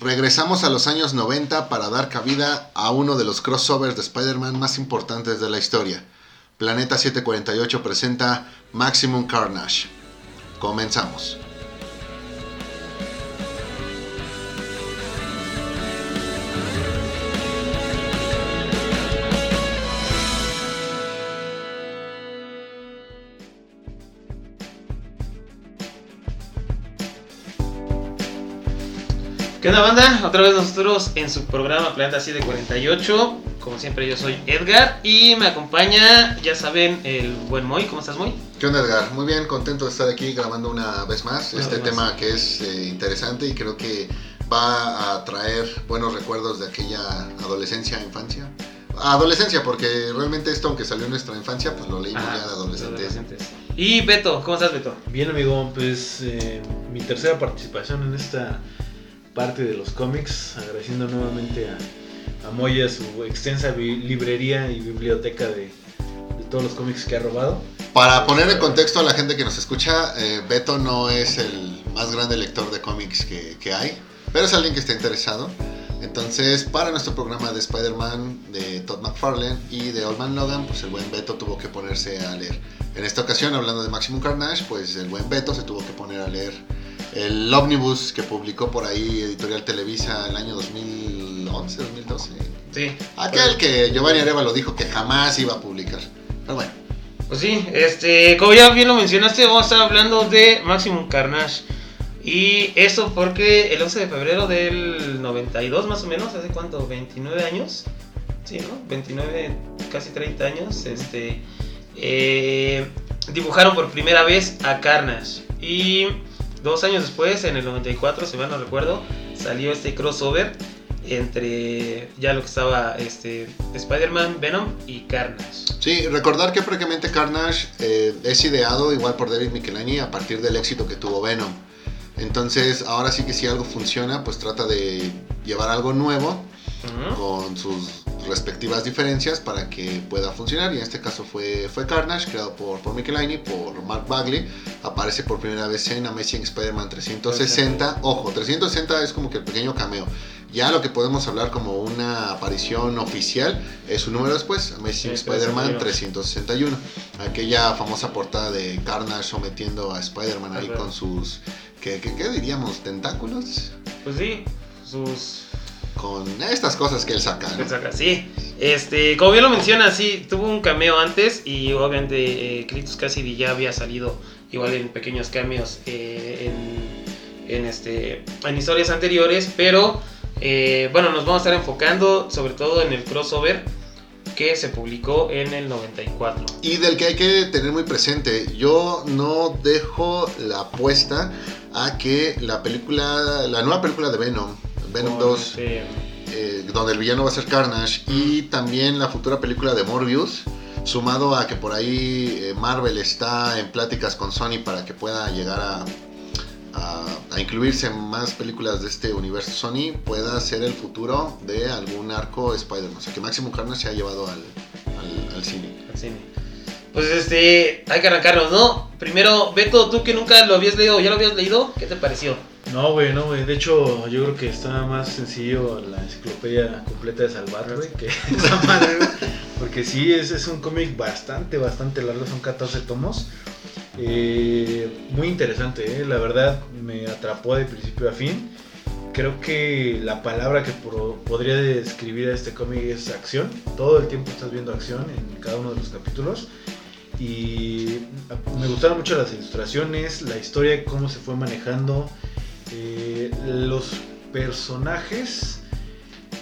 Regresamos a los años 90 para dar cabida a uno de los crossovers de Spider-Man más importantes de la historia. Planeta 748 presenta Maximum Carnage. Comenzamos. ¿Qué onda banda? Otra vez nosotros en su programa Planeta 748. Como siempre yo soy Edgar y me acompaña, ya saben, el buen Moy. ¿Cómo estás Moy? ¿Qué onda Edgar? Muy bien, contento de estar aquí grabando una vez más Una este vez más. tema que es eh, interesante y creo que va a traer buenos recuerdos de aquella adolescencia, infancia. Adolescencia, porque realmente esto, aunque salió en nuestra infancia, pues lo leímos Ajá, ya de adolescentes. adolescentes. Y Beto, ¿cómo estás Beto? Bien, amigo, pues eh, mi tercera participación en esta parte de los cómics, agradeciendo nuevamente a, a Moya su extensa librería y biblioteca de, de todos los cómics que ha robado. Para poner en contexto a la gente que nos escucha, eh, Beto no es el más grande lector de cómics que, que hay, pero es alguien que está interesado. Entonces, para nuestro programa de Spider-Man de Todd McFarlane y de Old Man Logan, pues el buen Beto tuvo que ponerse a leer. En esta ocasión, hablando de Maximum Carnage, pues el buen Beto se tuvo que poner a leer el Omnibus que publicó por ahí Editorial Televisa el año 2011, 2012. Sí. Aquel que Giovanni Arevalo dijo que jamás iba a publicar. Pero bueno. Pues sí, este, como ya bien lo mencionaste, vamos a estar hablando de Maximum Carnage. Y eso porque el 11 de febrero del 92 más o menos, ¿hace cuánto? ¿29 años? Sí, ¿no? 29, casi 30 años, este, eh, dibujaron por primera vez a Carnage. Y dos años después, en el 94, si mal no recuerdo, salió este crossover entre ya lo que estaba este, Spider-Man, Venom y Carnage. Sí, recordar que prácticamente Carnage eh, es ideado igual por David Michelini a partir del éxito que tuvo Venom. Entonces, ahora sí que si algo funciona, pues trata de llevar algo nuevo con sus respectivas diferencias para que pueda funcionar. Y en este caso fue, fue Carnage, creado por, por Michelini, por Mark Bagley. Aparece por primera vez en Amazing Spider-Man 360. Ojo, 360 es como que el pequeño cameo. Ya lo que podemos hablar como una aparición oficial es un número después, Amazing Sí, Spider-Man 361. 361. Aquella famosa portada de Carnage sometiendo a Spider-Man ahí Ajá. con sus, ¿qué, qué, qué diríamos? ¿Tentáculos? Pues sí, sus. Con estas cosas que él saca. ¿no? les saca, Sí, este, como bien lo menciona, sí, tuvo un cameo antes y obviamente eh, Cassidy ya había salido igual en pequeños cameos eh, en, en, este, en historias anteriores, pero eh, bueno, nos vamos a estar enfocando sobre todo en el crossover que se publicó en el 94. Y del que hay que tener muy presente, yo no dejo la apuesta a que la película, la nueva película de Venom, Venom Con, 2, este, eh, donde el villano va a ser Carnage, y también la futura película de Morbius, sumado a que por ahí eh, Marvel está en pláticas con Sony para que pueda llegar a, a, a incluirse en más películas de este universo Sony, pueda ser el futuro de algún arco Spider-Man. O sea, que Maximum Carnage se ha llevado al, al- al cine. al cine. Pues este, hay que arrancarnos, ¿no? Primero, Beto, tú que nunca lo habías leído, ¿ya lo habías leído? ¿Qué te pareció? No, güey, no, güey. De hecho, yo creo que está más sencillo la enciclopedia completa de Salvat, güey, que esa madre, güey. Porque sí, es, es un cómic bastante, bastante largo, son 14 tomos. Eh, muy interesante, eh, la verdad me atrapó de principio a fin. Creo que la palabra que podría describir a este cómic es acción. Todo el tiempo estás viendo acción en cada uno de los capítulos. Y me gustaron mucho las ilustraciones, la historia, cómo se fue manejando. Eh, los personajes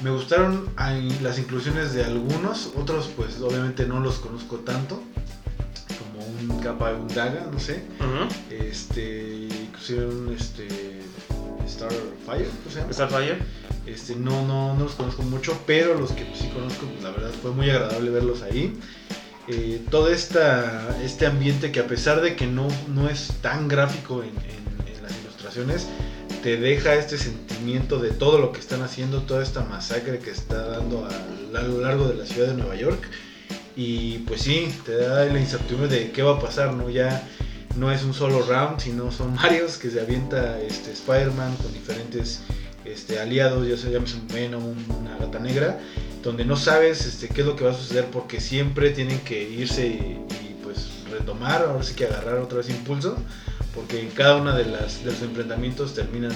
me gustaron ay, las inclusiones de algunos, otros pues obviamente no los conozco tanto, como un capa un daga, no sé. Este, inclusive un este Starfire, ¿cómo? Starfire. Este, no, no, no los conozco mucho, pero los que pues, sí conozco, pues la verdad fue muy agradable verlos ahí. Eh, todo esta, este ambiente que a pesar de que no, no es tan gráfico en, en- en las ilustraciones, te deja este sentimiento de todo lo que están haciendo, toda esta masacre que está dando a, lo largo de la ciudad de Nueva York. Y pues sí, te da la incertidumbre de qué va a pasar, ¿no? Ya no es un solo round, sino son varios que se avienta este Spider-Man con diferentes este, aliados, ya sea un Venom, una gata negra, donde no sabes este, qué es lo que va a suceder porque siempre tienen que irse y, y, pues retomar, ahora sí que agarrar otra vez impulso, porque en cada una de, las, de los enfrentamientos terminan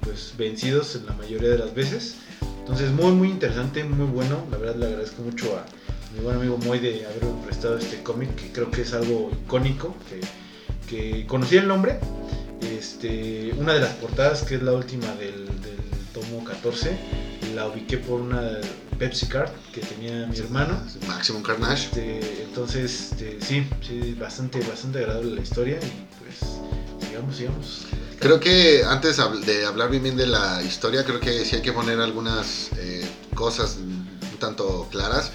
pues vencidos en la mayoría de las veces. Entonces muy muy interesante, muy bueno, la verdad le agradezco mucho a mi buen amigo Moy de haberme prestado este cómic, que creo que es algo icónico, que, que conocí el nombre, este, una de las portadas que es la última del, del tomo 14, la ubiqué por una Pepsi Card que tenía mi hermano. Maximum Carnage. Este, entonces, este, sí, sí, bastante, bastante agradable la historia y pues sigamos, sigamos. Creo que antes de hablar bien, de la historia, creo que sí hay que poner algunas eh, cosas un tanto claras.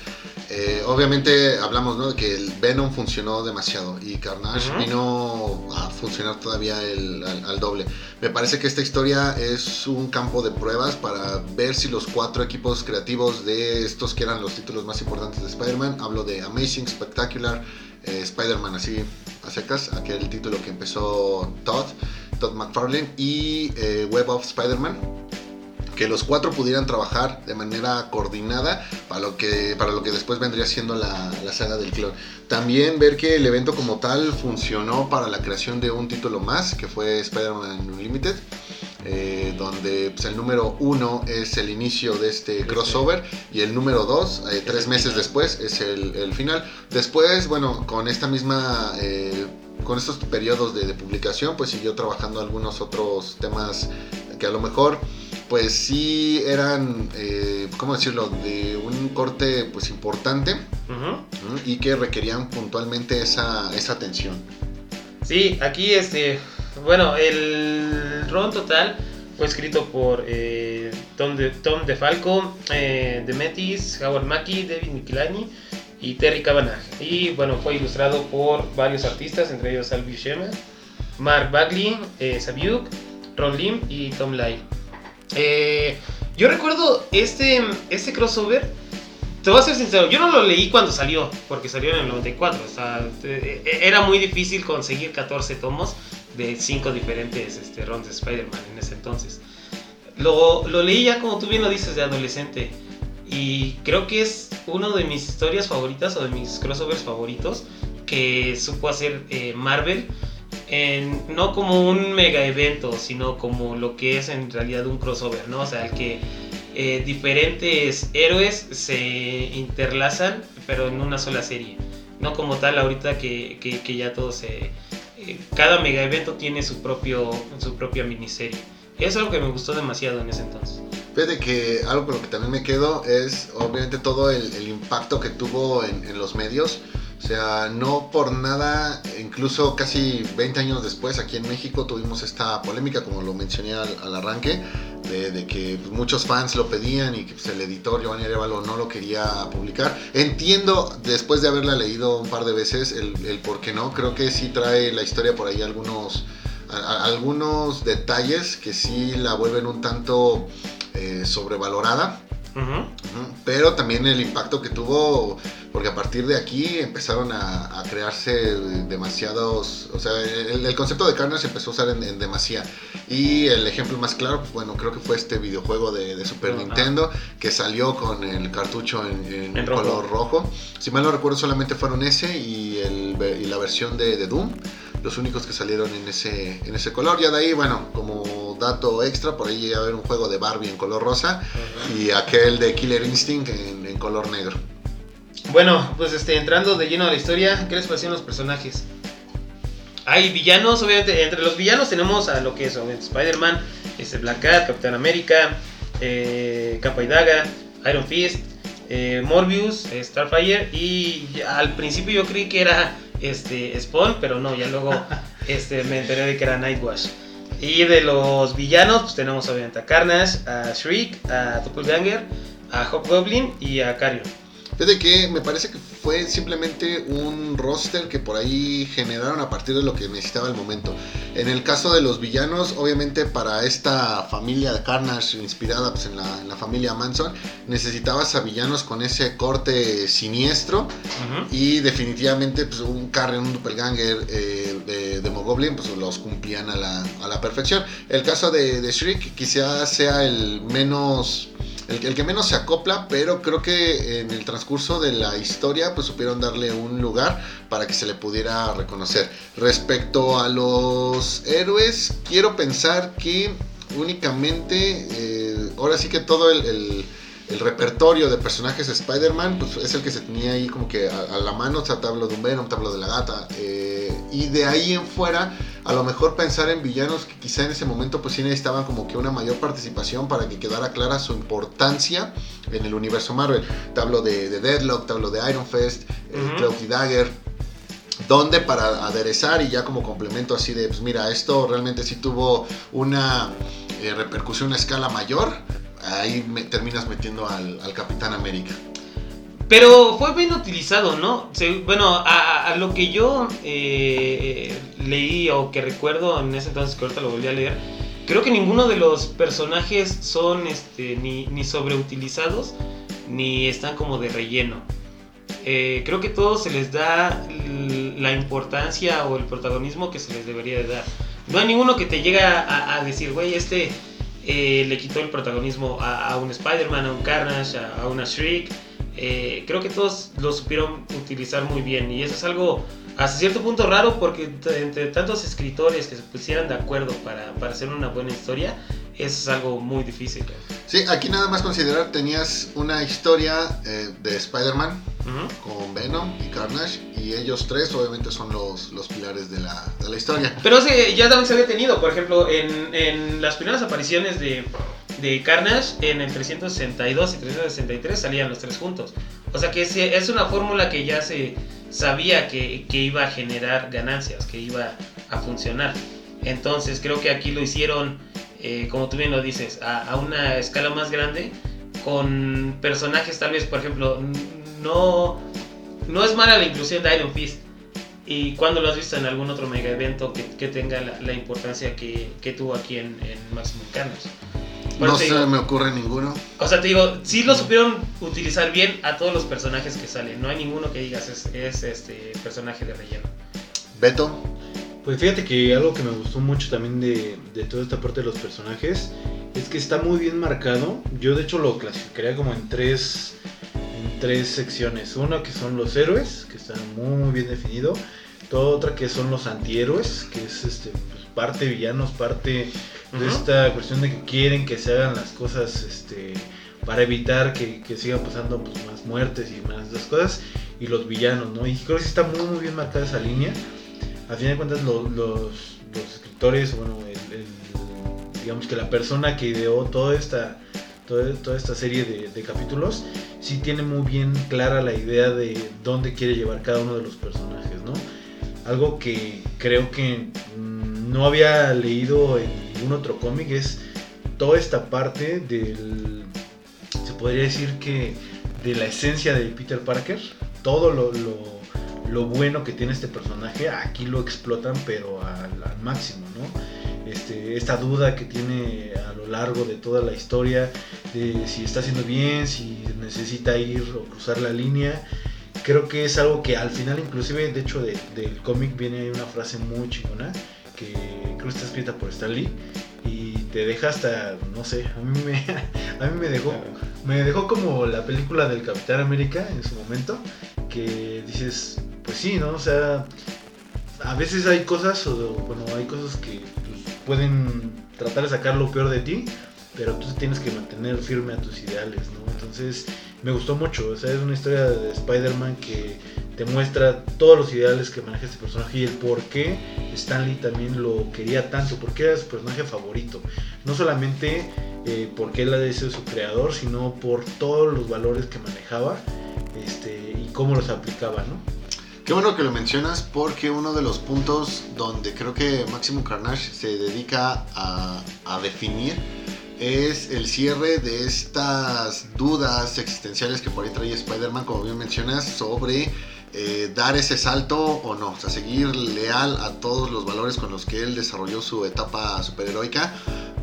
Eh, obviamente hablamos ¿no? de que el Venom funcionó demasiado y Carnage uh -huh. vino a funcionar todavía el, al, al, doble. Me parece que esta historia es un campo de pruebas para ver si los cuatro equipos creativos de estos que eran los títulos más importantes de Spider-Man, hablo de Amazing, Spectacular, eh, Spider-Man así a secas, aquel título que empezó Todd, Todd McFarlane y eh, Web of Spider-Man que los cuatro pudieran trabajar de manera coordinada para lo que, para lo que después vendría siendo la, la, saga del clon. También ver que el evento como tal funcionó para la creación de un título más, que fue Spider-Man Unlimited. Eh, donde pues, el número uno es el inicio de este crossover y el número dos, eh, tres meses después, es el, el, final. Después, bueno, con esta misma... Eh, con estos periodos de, de, publicación, pues siguió trabajando algunos otros temas que a lo mejor pues sí eran, eh, ¿cómo decirlo?, de un corte pues importante uh -huh. y que requerían puntualmente esa, esa atención. Sí, aquí este, bueno, el ron total fue escrito por eh, Tom, de, Tom DeFalco, eh, Demetis, Howard Mackie, David Michelani y Terry Cavanagh. Y bueno, fue ilustrado por varios artistas, entre ellos Al Buscema, Mark Bagley, eh, Sabiuk, Ron Lim y Tom Lai. Eh, yo recuerdo este, este crossover. Te voy a ser sincero, yo no lo leí cuando salió, porque salió en el 94. O sea, era muy difícil conseguir 14 tomos de 5 diferentes este, runs de Spider-Man en ese entonces. Lo, lo leí ya, como tú bien lo dices, de adolescente. Y creo que es una de mis historias favoritas o de mis crossovers favoritos que supo hacer eh, Marvel en, no como un mega evento, sino como lo que es en realidad un crossover, ¿no? O sea, el que eh, diferentes héroes se interlazan, pero en una sola serie. No como tal ahorita que, que, que ya todo se... Cada mega evento tiene su, propio, su propia miniserie. Es algo que me gustó demasiado en ese entonces. Fíjate que algo con lo que también me quedo es obviamente todo el, el impacto que tuvo en, en los medios. O sea, no por nada, incluso casi 20 años después aquí en México tuvimos esta polémica, como lo mencioné al, al arranque, de, de, que muchos fans lo pedían y que pues, el editor Giovanni Arevalo no lo quería publicar. Entiendo, después de haberla leído un par de veces, el, el por qué no. Creo que sí trae la historia por ahí algunos, a, algunos detalles que sí la vuelven un tanto eh, sobrevalorada. Uh -huh. Pero también el impacto que tuvo, porque a partir de aquí empezaron a, a crearse demasiados, o sea, el, el, concepto de Carnage se empezó a usar en, en, demasía. Y el ejemplo más claro, pues, bueno, creo que fue este videojuego de, de Super uh -huh. Nintendo que salió con el cartucho en, en, en color rojo. rojo. Si mal no recuerdo, solamente fueron ese y, el, y la versión de, de Doom los únicos que salieron en ese, en ese color. Ya de ahí, bueno, como dato extra, por ahí llega a haber un juego de Barbie en color rosa uh -huh. y aquel de Killer Instinct en, color negro. Bueno, pues este, entrando de lleno a la historia, ¿qué les parecieron los personajes? Hay villanos, obviamente, entre los villanos tenemos a lo que es Spider-Man, este Black Cat, Capitán América, eh, Capa y Daga, Iron Fist, eh, Morbius, eh, Starfire y al principio yo creí que era este, Spawn, pero no, ya luego este, me enteré de que era Nightwash. Y de los villanos, pues tenemos obviamente a Carnage, a Shriek, a Doppelganger, a Hobgoblin y a Carrion. Fíjate que me parece que fue simplemente un roster que por ahí generaron a partir de lo que necesitaba el momento. En el caso de los villanos, obviamente para esta familia de Carnage inspirada pues, en, la, en, la, familia Manson, necesitabas a villanos con ese corte siniestro uh -huh. y definitivamente pues, un Carrion, un Doppelganger, eh, de, de Mogoblin, pues los cumplían a la, a la perfección. El caso de, de Shriek quizás sea el menos el, que menos se acopla, pero creo que en el transcurso de la historia pues supieron darle un lugar para que se le pudiera reconocer. Respecto a los héroes, quiero pensar que únicamente, eh, ahora sí que todo el, el repertorio de personajes de Spider-Man pues, es el que se tenía ahí como que a, a la mano, o sea, te hablo de un Venom, te hablo de la gata, eh, y de ahí en fuera a lo mejor pensar en villanos que quizá en ese momento pues sí necesitaban como que una mayor participación para que quedara clara su importancia en el universo Marvel. Te hablo de, de Deadlock, te hablo de Iron Fist, uh -huh. eh, Cloak y Dagger, donde para aderezar y ya como complemento así de, pues mira, esto realmente sí tuvo una eh, repercusión a escala mayor, ahí terminas metiendo al, Capitán América. Pero fue bien utilizado, ¿no? bueno, a, lo que yo eh, leí o que recuerdo en ese entonces, que ahorita lo volví a leer, creo que ninguno de los personajes son este, ni, sobreutilizados ni están como de relleno. Eh, creo que todos se les da la importancia o el protagonismo que se les debería de dar. No hay ninguno que te llegue a, a decir, güey, este eh, le quitó el protagonismo a, un Spider-Man, a un Carnage, a, a una Shriek. Eh, creo que todos lo supieron utilizar muy bien. Y eso es algo hasta cierto punto raro porque entre tantos escritores que se pusieran de acuerdo para, para hacer una buena historia, eso es algo muy difícil. Sí, aquí nada más considerar, tenías una historia eh, de Spider-Man uh -huh. con Venom y Carnage y ellos tres obviamente son los, los pilares de la, de la historia. Pero sí, ya también se había tenido, por ejemplo, en, en las primeras apariciones de de Carnage en el 362 y 363 salían los tres juntos. O sea que es una fórmula que ya se sabía que, que, iba a generar ganancias, que iba a funcionar. Entonces creo que aquí lo hicieron, eh, como tú bien lo dices, a, a, una escala más grande, con personajes tal vez, por ejemplo, no, no es mala la inclusión de Iron Fist. ¿Y cuando lo has visto en algún otro mega evento que, que tenga la, la, importancia que, que tuvo aquí en, en Maximum Carnage? no se digo, me ocurre ninguno. O sea, te digo, sí lo supieron utilizar bien a todos los personajes que salen. No hay ninguno que digas es, es este personaje de relleno. Beto. Pues fíjate que algo que me gustó mucho también de, de, toda esta parte de los personajes es que está muy bien marcado. Yo de hecho lo clasificaría como en tres, en tres secciones. Una que son los héroes, que están muy, bien definido. Toda otra que son los antihéroes, que es este, pues, parte villanos, parte de esta cuestión de que quieren que se hagan las cosas este, para evitar que, que sigan pasando pues, más muertes y más las cosas y los villanos, ¿no? Y creo que está muy muy bien marcada esa línea. A fin de cuentas lo, los, los, escritores, bueno, digamos que la persona que ideó toda esta, toda, toda esta serie de, de, capítulos, sí tiene muy bien clara la idea de dónde quiere llevar cada uno de los personajes, ¿no? Algo que creo que no había leído en ningún otro cómic es toda esta parte del, se podría decir que de la esencia de Peter Parker, todo lo, lo bueno que tiene este personaje, aquí lo explotan pero al, al máximo, ¿no? Este, esta duda que tiene a lo largo de toda la historia de si está haciendo bien, si necesita ir o cruzar la línea. Creo que es algo que al final, inclusive, de hecho, de, del cómic viene una frase muy chingona que creo que está escrita por Stan Lee y te deja hasta, no sé, a mí me, a mí me dejó, me dejó como la película del Capitán América en su momento, que dices, pues sí, ¿no? O sea, a veces hay cosas, o bueno, hay cosas que pues, pueden tratar de sacar lo peor de ti, pero tú tienes que mantener firme a tus ideales, ¿no? Entonces, me gustó mucho, o sea, es una historia de Spider-Man que te muestra todos los ideales que maneja este personaje y el por qué Stanley también lo quería tanto, porque era su personaje favorito. No solamente eh, porque él ha sido su creador, sino por todos los valores que manejaba este, y cómo los aplicaba, ¿no? Qué bueno que lo mencionas porque uno de los puntos donde creo que Maximum Carnage se dedica a, a definir es el cierre de estas dudas existenciales que por ahí trae Spider-Man, como bien mencionas, sobre eh, dar ese salto o no, o sea, seguir leal a todos los valores con los que él desarrolló su etapa superheroica,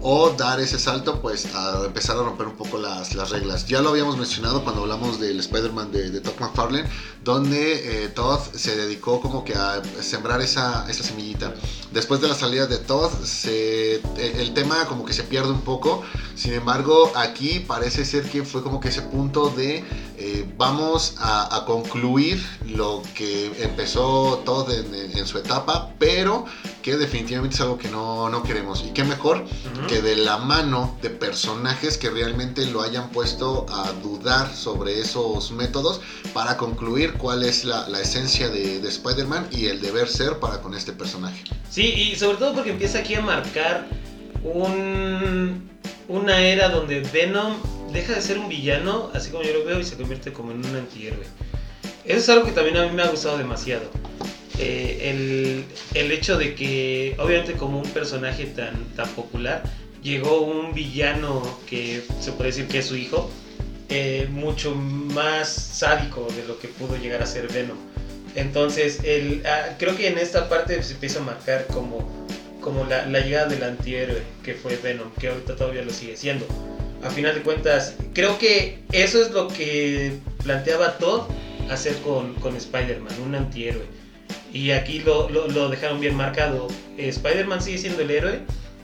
o dar ese salto pues a empezar a romper un poco las, las reglas. Ya lo habíamos mencionado cuando hablamos del Spider-Man de, de Todd McFarlane, donde eh, Todd se dedicó como que a sembrar esa, esa semillita. Después de la salida de Todd, se, el tema como que se pierde un poco, sin embargo aquí parece ser que fue como que ese punto de eh, vamos a, a, concluir lo que empezó Todd en, en, su etapa, pero que definitivamente es algo que no, no queremos. Y qué mejor uh -huh. que de la mano de personajes que realmente lo hayan puesto a dudar sobre esos métodos para concluir cuál es la, la esencia de, de Spider-Man y el deber ser para con este personaje. Sí, y sobre todo porque empieza aquí a marcar un, una era donde Venom deja de ser un villano, así como yo lo veo, y se convierte como en un antihéroe. Eso es algo que también a mí me ha gustado demasiado. Eh, el, el, hecho de que, obviamente, como un personaje tan, tan popular, llegó un villano que se puede decir que es su hijo, eh, mucho más sádico de lo que pudo llegar a ser Venom. Entonces, el, ah, creo que en esta parte se empieza a marcar como, como la, la, llegada del antihéroe que fue Venom, que ahorita todavía lo sigue siendo. A final de cuentas, creo que eso es lo que planteaba Todd hacer con, con Spider-Man, un antihéroe. Y aquí lo, lo, dejaron bien marcado. Eh, Spider-Man sigue siendo el héroe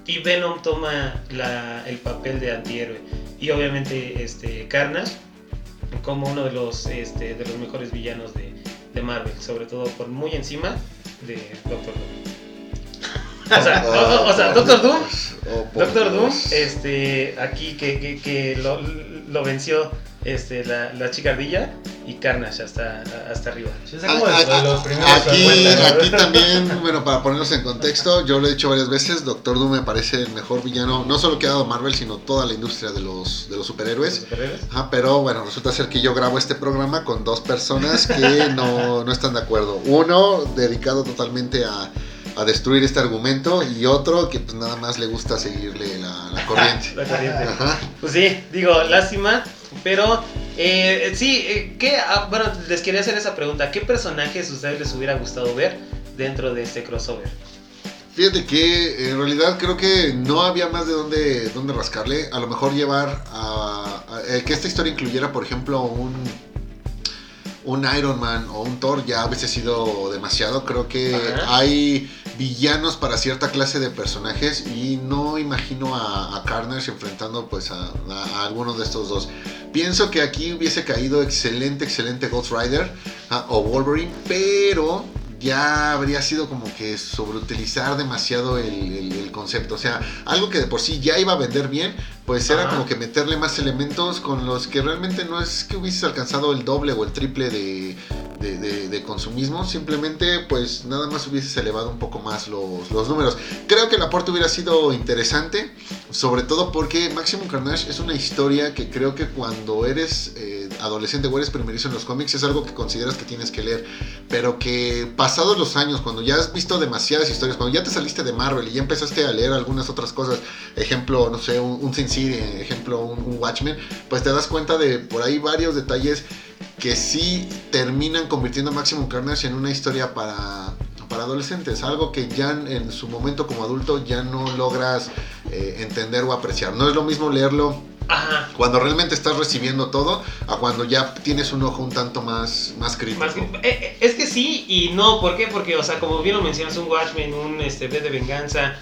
y Venom toma la, el papel de antihéroe. Y obviamente este, Carnage como uno de los, este, de los mejores villanos de, de Marvel, sobre todo por muy encima de Doctor Doom. O sea, o, o sea Doctor Doom, oh, Doctor Doom, este, aquí que, que, que lo, lo, venció este, la, la, chica ardilla y Carnage hasta, hasta arriba. aquí, aquí también, bueno, para ponernos en contexto, yo lo he dicho varias veces, Doctor Doom me parece el mejor villano, no solo que ha dado Marvel, sino toda la industria de los, de los superhéroes. ¿Los superhéroes? Ajá, pero bueno, resulta ser que yo grabo este programa con dos personas que no, no están de acuerdo. Uno dedicado totalmente a a destruir este argumento y otro que pues nada más le gusta seguirle la, la corriente. la corriente. Ajá. Pues sí, digo, lástima, pero eh, sí, eh, ¿qué, ah, bueno, les quería hacer esa pregunta, ¿qué personajes a ustedes les hubiera gustado ver dentro de este crossover? Fíjate que en realidad creo que no había más de dónde, dónde rascarle. A lo mejor llevar a, a, a que esta historia incluyera, por ejemplo, un un Iron Man o un Thor ya veces sido demasiado. Creo que Ajá. hay villanos para cierta clase de personajes y no imagino a, a Carnage enfrentando pues a, alguno de estos dos. Pienso que aquí hubiese caído excelente, excelente Ghost Rider uh, o Wolverine, pero ya habría sido como que sobreutilizar demasiado el, el, concepto. O sea, algo que de por sí ya iba a vender bien, pues era como que meterle más elementos con los que realmente no es que hubieses alcanzado el doble o el triple de, de, de, de consumismo, simplemente pues nada más hubieses elevado un poco más los, los, números. Creo que el aporte hubiera sido interesante, sobre todo porque Maximum Carnage es una historia que creo que cuando eres eh, adolescente o eres primerizo en los cómics es algo que consideras que tienes que leer, pero que pasados los años, cuando ya has visto demasiadas historias, cuando ya te saliste de Marvel y ya empezaste a leer algunas otras cosas, ejemplo, no sé, un, un Sin City, ejemplo, un, un Watchmen, pues te das cuenta de por ahí varios detalles que sí terminan convirtiendo a Maximum Carnage en una historia para, para adolescentes, algo que ya en su momento como adulto ya no logras eh, entender o apreciar. No es lo mismo leerlo Ajá. cuando realmente estás recibiendo todo a cuando ya tienes un ojo un tanto más, más crítico. Más, eh, eh, es que sí y no, ¿por qué? Porque, o sea, como bien lo mencionas, un Watchmen, un este, B de venganza,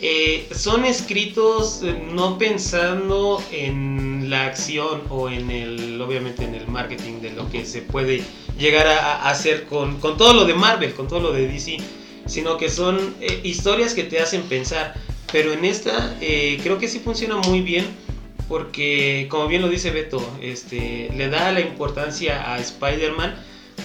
eh, son escritos eh, no pensando en la acción o en el, obviamente en el marketing de lo que se puede llegar a, a hacer con, con, todo lo de Marvel, con todo lo de DC, sino que son eh, historias que te hacen pensar. Pero en esta eh, creo que sí funciona muy bien porque, como bien lo dice Beto, este, le da la importancia a Spider-Man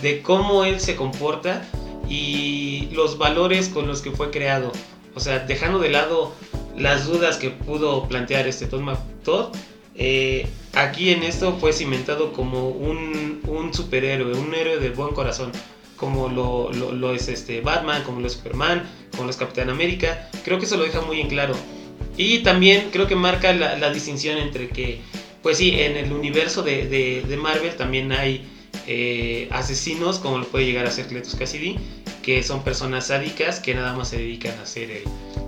de cómo él se comporta y los valores con los que fue creado. O sea, dejando de lado las dudas que pudo plantear este Todd, Todd eh, aquí en esto fue cimentado como un, un, superhéroe, un héroe de buen corazón, como lo, lo, lo, es este Batman, como lo es Superman, como lo es Capitán América. Creo que eso lo deja muy en claro. Y también creo que marca la, la distinción entre que, pues sí, en el universo de, de, de Marvel también hay eh, asesinos, como lo puede llegar a ser Cletus Cassidy, que son personas sádicas que nada más se dedican a hacer el,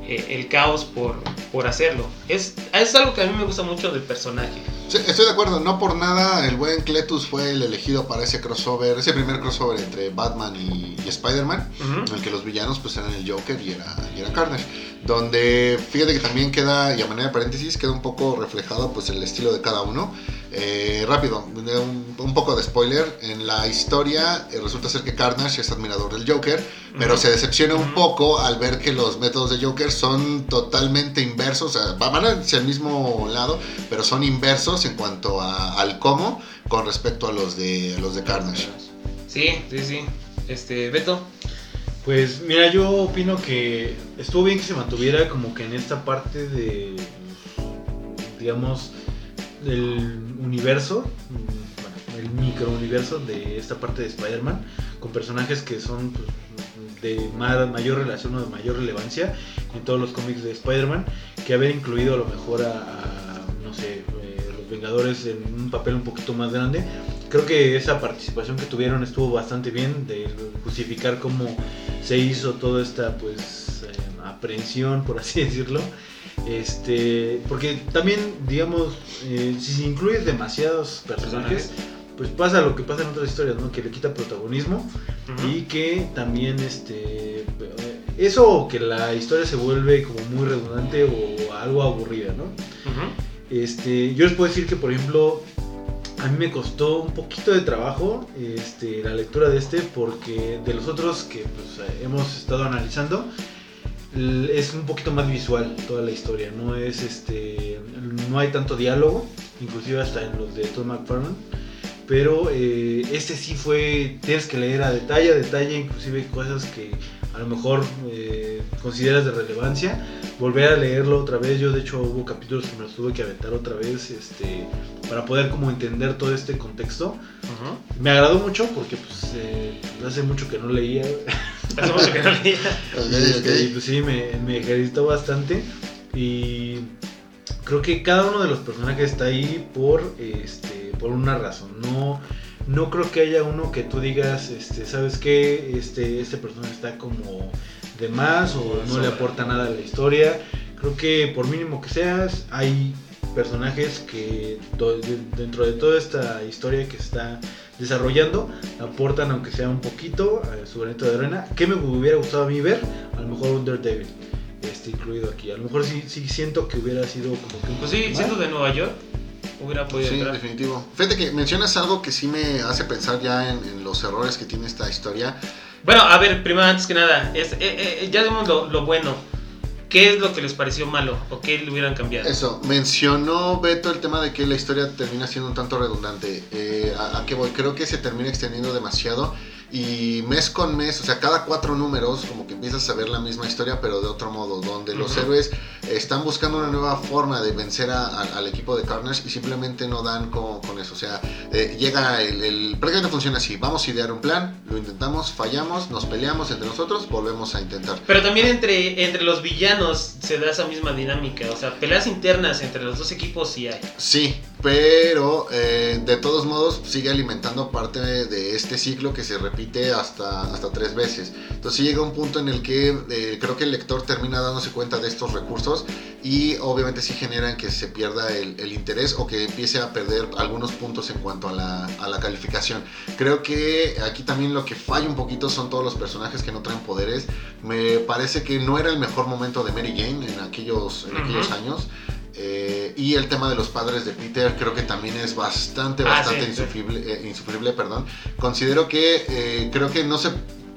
eh, el caos por, por hacerlo. Es, es algo que a mí me gusta mucho del personaje. Sí, estoy de acuerdo, no por nada el buen Cletus fue el elegido para ese crossover, ese primer crossover entre Batman y, y Spider-Man, Ujú. en el que los villanos pues eran el Joker y era, y era Carnage. Donde fíjate que también queda, y a manera de paréntesis, queda un poco reflejado pues el estilo de cada uno. Eh, rápido, un, un poco de spoiler, en la historia eh, resulta ser que Carnage es admirador del Joker, pero se decepciona un poco al ver que los métodos de Joker son totalmente inversos, o sea, van hacia el mismo lado, pero son inversos en cuanto a- al cómo con respecto a los de, a los de Carnage. Sí, sí, sí. Este, Beto. Pues mira, yo opino que estuvo bien que se mantuviera como que en esta parte de, digamos, del universo, mm, bueno, el microuniverso de esta parte de Spider-Man, con personajes que son pues, de ma- mayor relación o de mayor relevancia en todos los cómics de Spider-Man, que haber incluido a lo mejor a, a, no sé, eh, los Vengadores en un papel un poquito más grande. Creo que esa participación que tuvieron estuvo bastante bien de justificar cómo se hizo toda esta pues eh, aprehensión, por así decirlo. Este, porque también, digamos, eh, si incluyes demasiados personajes, pues pasa lo que pasa en otras historias, ¿no? Que le quita protagonismo y que también este eh, eso o que la historia se vuelve como muy redundante o algo aburrida, ¿no? Este, yo les puedo decir que por ejemplo a mí me costó un poquito de trabajo este, la lectura de este porque de los otros que pues, hemos estado analizando es un poquito más visual toda la historia, no es este no hay tanto diálogo, inclusive hasta en los de Todd McFarlane, pero eh, este sí fue tienes que leer a detalle, a detalle, inclusive cosas que a lo mejor eh, consideras de relevancia, volver a leerlo otra vez, yo de hecho hubo capítulos que me los tuve que aventar otra vez, este para poder como entender todo este contexto. Ujú. Me agradó mucho porque pues eh, hace mucho que no leía. Hace mucho que no leía. Ok, Y, este, y, ok. pues sí, me, me ejercitó bastante. Y creo que cada uno de los personajes está ahí por, este, por una razón. No, no creo que haya uno que tú digas, este, ¿sabes qué? Este, este personaje está como de más o no le aporta nada a la historia. Creo que por mínimo que seas, hay personajes que dentro de toda esta historia que está desarrollando aportan aunque sea un poquito eh, su granito de arena que me hubiera gustado a mí ver a lo mejor un Daredevil este incluido aquí a lo mejor sí, sí siento que hubiera sido como que un Pues sí, poquito siendo más. de Nueva York, hubiera podido Sí, entrar. definitivo. Fíjate que mencionas algo que sí me hace pensar ya en, en los errores que tiene esta historia. Bueno, a ver, primero, antes que nada, es, eh, eh, ya vemos lo, lo bueno. ¿Qué es lo que les pareció malo? ¿O qué le hubieran cambiado? Eso, mencionó Beto el tema de que la historia termina siendo un tanto redundante. Eh, ¿a, a qué voy? Creo que se termina extendiendo demasiado y mes con mes, o sea, cada cuatro números como que empiezas a ver la misma historia pero de otro modo, donde los héroes están buscando una nueva forma de vencer a- a- al equipo de Carnage y simplemente no dan con, con eso. O sea, eh, llega el, el... Prácticamente funciona así, vamos a idear un plan, lo intentamos, fallamos, nos peleamos entre nosotros, volvemos a intentar. Pero también entre, entre los villanos se da esa misma dinámica. O sea, peleas internas entre los dos equipos sí hay. Sí, pero eh, de todos modos sigue alimentando parte de este ciclo que se repite hasta, hasta tres veces. Entonces llega un punto en el que eh, creo que el lector termina dándose cuenta de estos recursos y obviamente sí generan que se pierda el, el interés o que empiece a perder algunos puntos en cuanto a la, a la calificación. Creo que aquí también lo que falla un poquito son todos los personajes que no traen poderes. Me parece que no era el mejor momento de Mary Jane en aquellos, en Ujú. aquellos años. Eh, y el tema de los padres de Peter creo que también es bastante, Ah, bastante sí, sí. insufrible, eh, insufrible, perdón. Considero que eh, creo que no se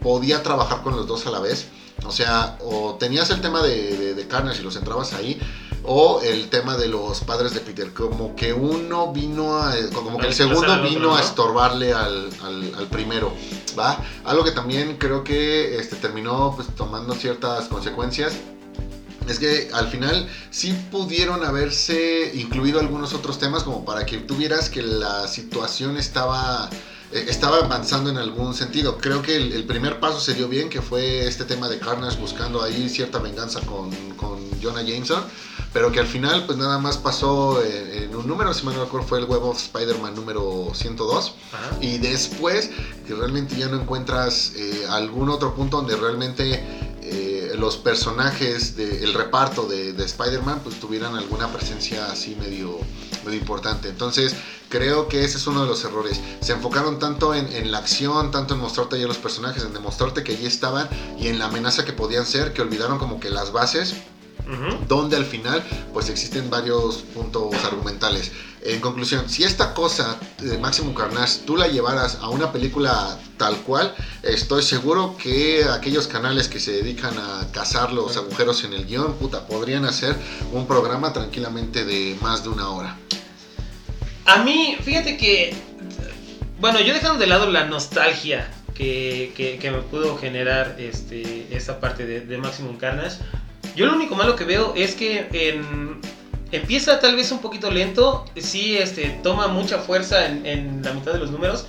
podía trabajar con los dos a la vez. O sea, o tenías el tema de, de, de Carnage y los entrabas ahí, o el tema de los padres de Peter. Como que uno vino a. Como que el segundo vino a estorbarle al, al, al primero. ¿Va? Algo que también creo que este, terminó pues, tomando ciertas consecuencias es que al final sí pudieron haberse incluido algunos otros temas como para que tuvieras que la situación estaba eh, estaba avanzando en algún sentido. Creo que el, el primer paso se dio bien, que fue este tema de Carnage buscando ahí cierta venganza con, con Jonah Jameson, pero que al final pues nada más pasó en, en un número, si mal no recuerdo fue el Web of Spider-Man número 102, Ajá. y después que realmente ya no encuentras eh, algún otro punto donde realmente los personajes del reparto de, de Spider-Man pues tuvieran alguna presencia así medio, medio importante. Entonces creo que ese es uno de los errores. Se enfocaron tanto en, en la acción, tanto en mostrarte ya los personajes, en demostrarte que allí estaban y en la amenaza que podían ser, que olvidaron como que las bases Donde al final pues existen varios puntos argumentales. En conclusión, si esta cosa de Maximum Carnage tú la llevaras a una película tal cual, estoy seguro que aquellos canales que se dedican a cazar los agujeros en el guion, puta, podrían hacer un programa tranquilamente de más de una hora. A mí, fíjate que. Bueno, yo dejando de lado la nostalgia que, que- que me pudo generar este, esta parte de, de Maximum Carnage, yo lo único malo que veo es que en- empieza tal vez un poquito lento, sí este, toma mucha fuerza en, en la mitad de los números,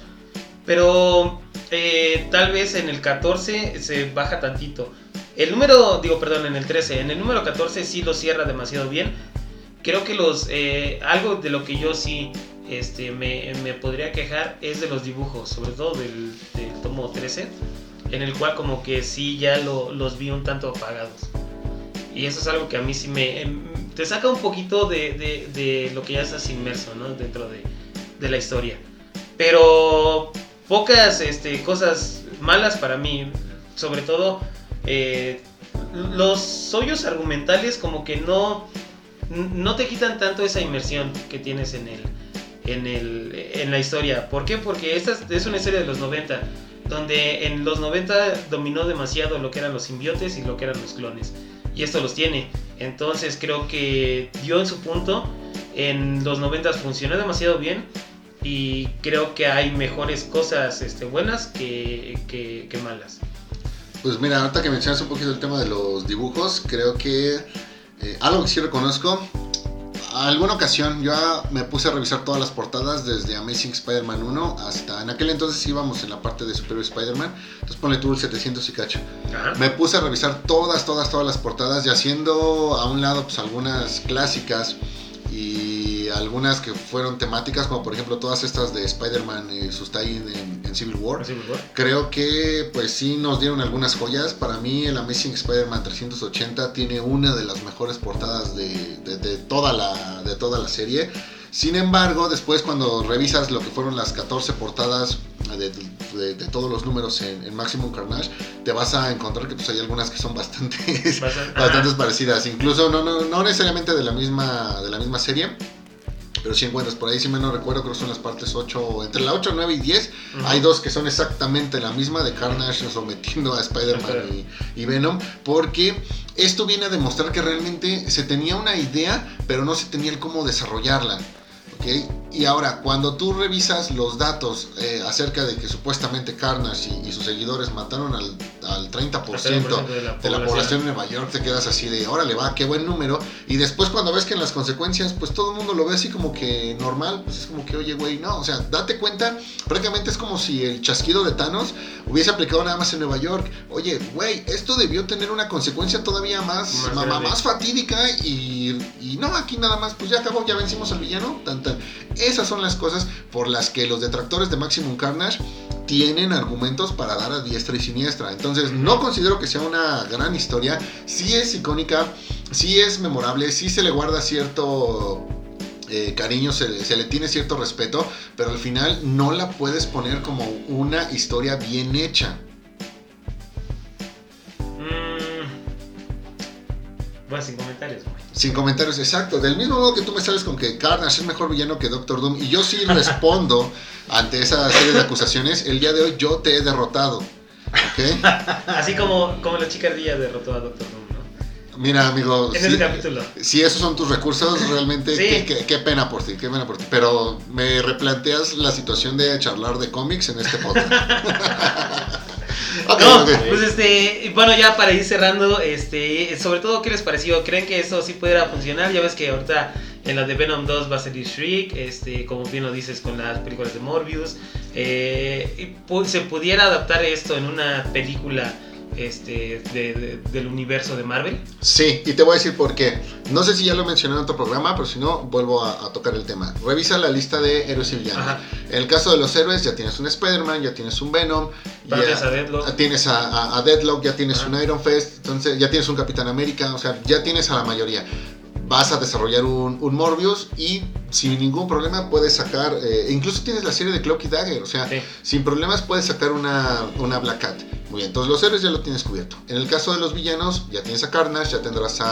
pero eh, tal vez en el 14 se baja tantito. El número, digo, perdón, en el 13, en el número 14 sí lo cierra demasiado bien creo que los eh, algo de lo que yo sí este, me, me podría quejar es de los dibujos, sobre todo del, del tomo 13, en el cual como que sí ya lo- los vi un tanto apagados. Y eso es algo que a mí sí me... em, te saca un poquito de, de- de lo que ya estás inmerso, ¿no? Dentro de, de la historia. Pero pocas este, cosas malas para mí, sobre todo eh, los hoyos argumentales como que no no te quitan tanto esa inmersión que tienes en el en el en la historia. ¿Por qué? Porque esta es- una historia de los 90, donde en los 90 dominó demasiado lo que eran los simbiotes y lo que eran los clones. Y esto los tiene. Entonces creo que dio en su punto. En los 90 funcionó demasiado bien. Y creo que hay mejores cosas este, buenas que, que- malas. Pues mira, ahorita que mencionas un poquito el tema de los dibujos, creo que eh, algo que sí reconozco, alguna ocasión yo me puse a revisar todas las portadas desde Amazing Spider-Man 1 hasta en aquel entonces íbamos en la parte de Superior Spider-Man, entonces ponle tú el 700 y cacho. Ajá. Me puse a revisar todas, todas, todas las portadas y haciendo a un lado pues algunas clásicas y algunas que fueron temáticas, como por ejemplo todas estas de Spider-Man y sus tie en, en Civil War. Así, ¿verdad? Creo que pues sí nos dieron algunas joyas. Para mí el Amazing Spider-Man 380 tiene una de las mejores portadas de, de- de toda, la, de toda la serie. Sin embargo, después cuando revisas lo que fueron las 14 portadas de, de- de todos los números en, en Maximum Carnage, te vas a encontrar que pues, hay algunas que son bastante, Bastante- bastantes parecidas. Incluso no, no, no necesariamente de la, misma, de la misma serie. Pero si encuentras por ahí, si me no recuerdo, creo que son las partes 8, entre la 8, 9 y 10. Ujú. Hay dos que son exactamente la misma de Carnage sometiendo a Spider-Man y, y Venom, porque esto viene a demostrar que realmente se tenía una idea, pero no se tenía el cómo desarrollarla. ¿ok? Y ahora, cuando tú revisas los datos eh, acerca de que supuestamente Carnage y, y sus seguidores mataron al, al 30% de la, de la población de Nueva York, te quedas así de, órale, va, qué buen número. Y después cuando ves que en las consecuencias, pues todo el mundo lo ve así como que normal, pues es como que, oye, güey, no, o sea, date cuenta, prácticamente es como si el chasquido de Thanos hubiese aplicado nada más en Nueva York. Oye, güey, esto debió tener una consecuencia todavía más, Más ma- más fatídica y, y no, aquí nada más, pues ya acabó, ya vencimos al villano, tan, tan. Esas son las cosas por las que los detractores de Maximum Carnage tienen argumentos para dar a diestra y siniestra. Entonces, no considero que sea una gran historia. Sí es icónica, sí es memorable, sí se le guarda cierto eh, cariño, se, le- se le tiene cierto respeto, pero al final no la puedes poner como una historia bien hecha. Sin comentarios. Sin comentarios, exacto. Del mismo modo que tú me sales con que Carnage es mejor villano que Doctor Doom, y yo sí respondo ante esa serie de acusaciones, el día de hoy yo te he derrotado. ¿Ok? Así como, como la chica ardilla derrotó a Doctor Doom. Mira, amigo. En ese capítulo. Si esos son tus recursos, realmente Sí. qué, qué- qué pena por ti, qué pena por ti. Pero me replanteas la situación de charlar de cómics en este podcast. No, pues este, bueno, ya para ir cerrando, este, sobre todo, ¿qué les pareció? ¿Creen que eso sí pudiera funcionar? Ya ves que ahorita en la de Venom 2 va a salir Shriek, este, como bien lo dices con las películas de Morbius. Eh, ¿Se pudiera adaptar esto en una película este, de- de- del universo de Marvel. Sí, y te voy a decir por qué. No sé si ya lo mencioné en otro programa, pero si no, vuelvo a, a tocar el tema. Revisa la lista de héroes y villanos. Ajá. En el caso de los héroes, ya tienes un Spider-Man, ya tienes un Venom, ya Tienes a Deadlock. tienes a, a- a Deadlock, ya tienes Ajá. un Iron Fist, entonces ya tienes un Capitán América, o sea, ya tienes a la mayoría. Vas a desarrollar un, un Morbius y sin ningún problema puedes sacar, eh, incluso tienes la serie de Cloak y Dagger, o sea, Sí. sin problemas puedes sacar una, una Black Cat. Muy bien, entonces los héroes ya lo tienes cubierto. En el caso de los villanos, ya tienes a Carnage, ya tendrás a,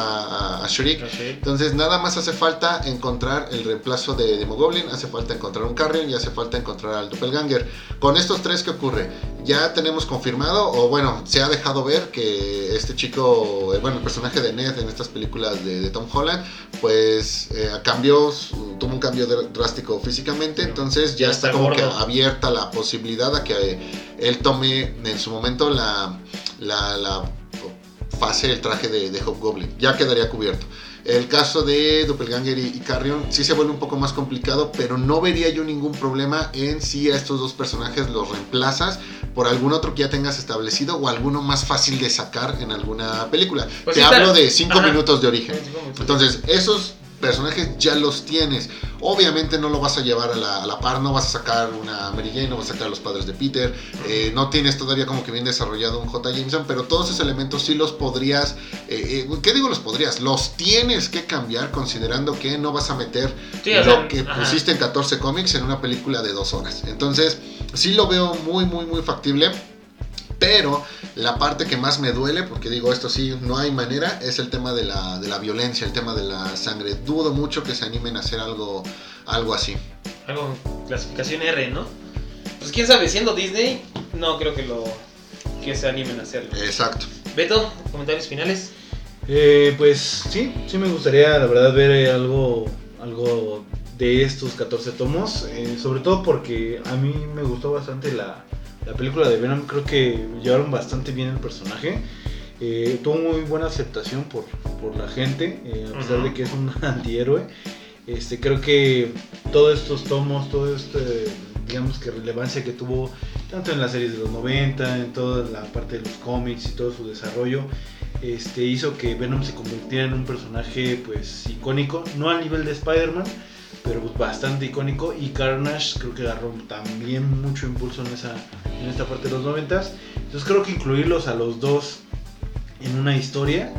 a, a Shriek. Entonces nada más hace falta encontrar el reemplazo de Demogoblin, hace falta encontrar un Carrion y hace falta encontrar al Doppelganger. Con estos tres, ¿qué ocurre? Ya tenemos confirmado, o bueno, se ha dejado ver que este chico, eh, bueno, el personaje de Ned en estas películas de, de Tom Holland, pues eh, cambió, tuvo un cambio dr- drástico físicamente, entonces ya Ya está está como que abierta la posibilidad a que eh, él tome en su momento la, la, la fase del traje de, de Hobgoblin. Ya quedaría cubierto. El caso de Doppelganger y, Carrion sí se vuelve un poco más complicado, pero no vería yo ningún problema en si a estos dos personajes los reemplazas por algún otro que ya tengas establecido o alguno más fácil de sacar en alguna película. Pues Te sí está- hablo de 5 Ajá. minutos de origen. Entonces, esos personajes ya los tienes. Obviamente no lo vas a llevar a la, a la par, no vas a sacar una Mary Jane, no vas a sacar a los padres de Peter, eh, no tienes todavía como que bien desarrollado un J. Jameson, pero todos esos elementos sí los podrías, eh, eh, ¿qué digo los podrías? Los tienes que cambiar considerando que no vas a meter Sí, lo sea, que ajá. pusiste en 14 cómics en una película de dos horas. Entonces, sí lo veo muy, muy, muy factible. Pero la parte que más me duele, porque digo esto sí, no hay manera, es el tema de la, de la violencia, el tema de la sangre. Dudo mucho que se animen a hacer algo, algo así. Algo clasificación R, ¿no? Pues quién sabe, siendo Disney, no creo que lo que se animen a hacerlo. Exacto. Beto, comentarios finales. Eh, pues sí, sí me gustaría la verdad ver eh, algo, algo de estos 14 tomos, eh, sobre todo porque a mí me gustó bastante la, la película de Venom, creo que llevaron bastante bien el personaje, eh, tuvo muy buena aceptación por, por la gente, eh, a pesar Ujú. de que es un antihéroe, este, creo que todos estos tomos, todo este, digamos que relevancia que tuvo tanto en las series de los 90, en toda la parte de los cómics y todo su desarrollo, este, hizo que Venom se convirtiera en un personaje pues icónico, no al nivel de Spider-Man, pero bastante icónico y Carnage creo que agarró también mucho impulso en, esa, en esta parte de los 90 entonces creo que incluirlos a los dos en una historia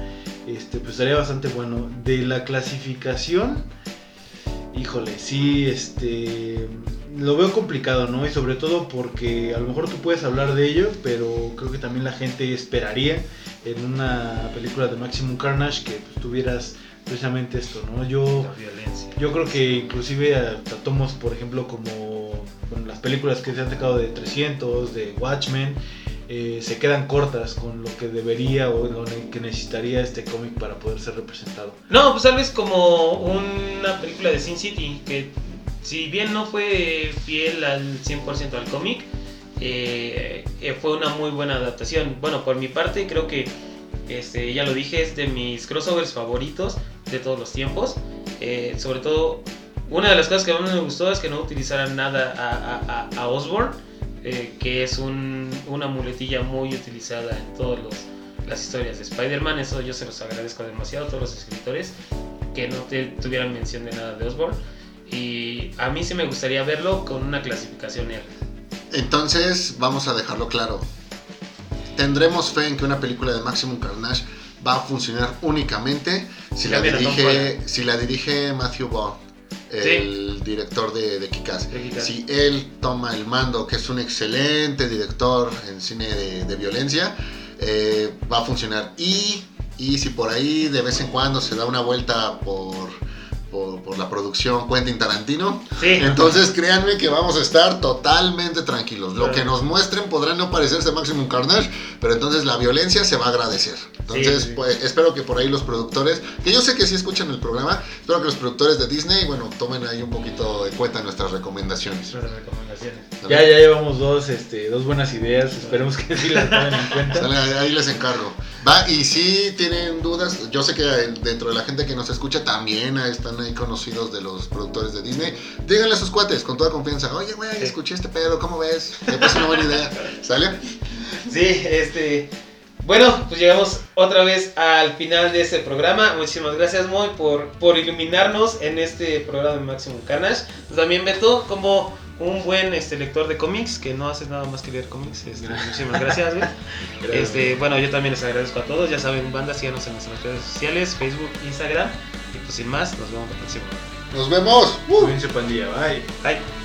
este, pues estaría bastante bueno. De la clasificación, híjole, sí, este, lo veo complicado, ¿no? Y sobre todo porque a lo mejor tú puedes hablar de ello, pero creo que también la gente esperaría en una película de Maximum Carnage que pues, tuvieras precisamente esto, ¿no? Yo... La violencia. Yo creo que inclusive tomos, por ejemplo, como bueno, las películas que se han sacado de 300, de Watchmen, eh, se quedan cortas con lo que debería o lo que necesitaría este cómic para poder ser representado. No, pues tal vez como una película de Sin City, que si bien no fue fiel al 100% al cómic, eh, eh, fue una muy buena adaptación. Bueno, por mi parte creo que, este, ya lo dije, es de mis crossovers favoritos de todos los tiempos. Eh, sobre todo, una de las cosas que más me gustó es que no utilizaran nada a, a, a- Osborn, eh, que es un- una muletilla muy utilizada en todas las historias de Spider-Man. Eso yo se los agradezco demasiado a todos los escritores que no te- tuvieran mención de nada de Osborn. Y a mí sí me gustaría verlo con una clasificación R. Entonces, vamos a dejarlo claro. Tendremos fe en que una película de Maximum Carnage va a funcionar únicamente si la dirige, si la dirige Matthew Vaughn, el director de, de. Si él toma el mando, que es un excelente director en cine de, de violencia, eh, va a funcionar. Y, y si por ahí de vez en cuando se da una vuelta por, por, por la producción Quentin Tarantino, Sí, entonces créanme que vamos a estar totalmente tranquilos. Lo que nos muestren podrá no parecerse Maximum Carnage, pero entonces la violencia se va a agradecer. Entonces, Sí, sí. pues espero que por ahí los productores, que yo sé que sí escuchan el programa, espero que los productores de Disney, bueno, tomen ahí un poquito de cuenta nuestras recomendaciones. nuestras recomendaciones. Ya, ya llevamos dos, este, dos buenas ideas, esperemos que sí las tomen en cuenta. Sale, ahí les encargo. Va, y si tienen dudas, yo sé que dentro de la gente que nos escucha también están ahí conocidos de los productores de Disney. Díganle a sus cuates con toda confianza, oye, güey, escuché este pedo, ¿cómo ves? Me parece una buena idea. ¿Sale? Sí, este. Bueno, pues llegamos otra vez al final de este programa. Muchísimas gracias, Moy, por, por iluminarnos en este programa de Maximum Carnage. Pues también, Beto, como un buen este, lector de cómics, que no haces nada más que leer cómics. Este, muchísimas gracias, güey. Este, bueno, yo también les agradezco a todos. Ya saben, banda, síganos en nuestras redes sociales, Facebook, Instagram. Y pues sin más, nos vemos la próxima. Nos vemos. Uh. Cuídense, pandilla. Bye. Bye.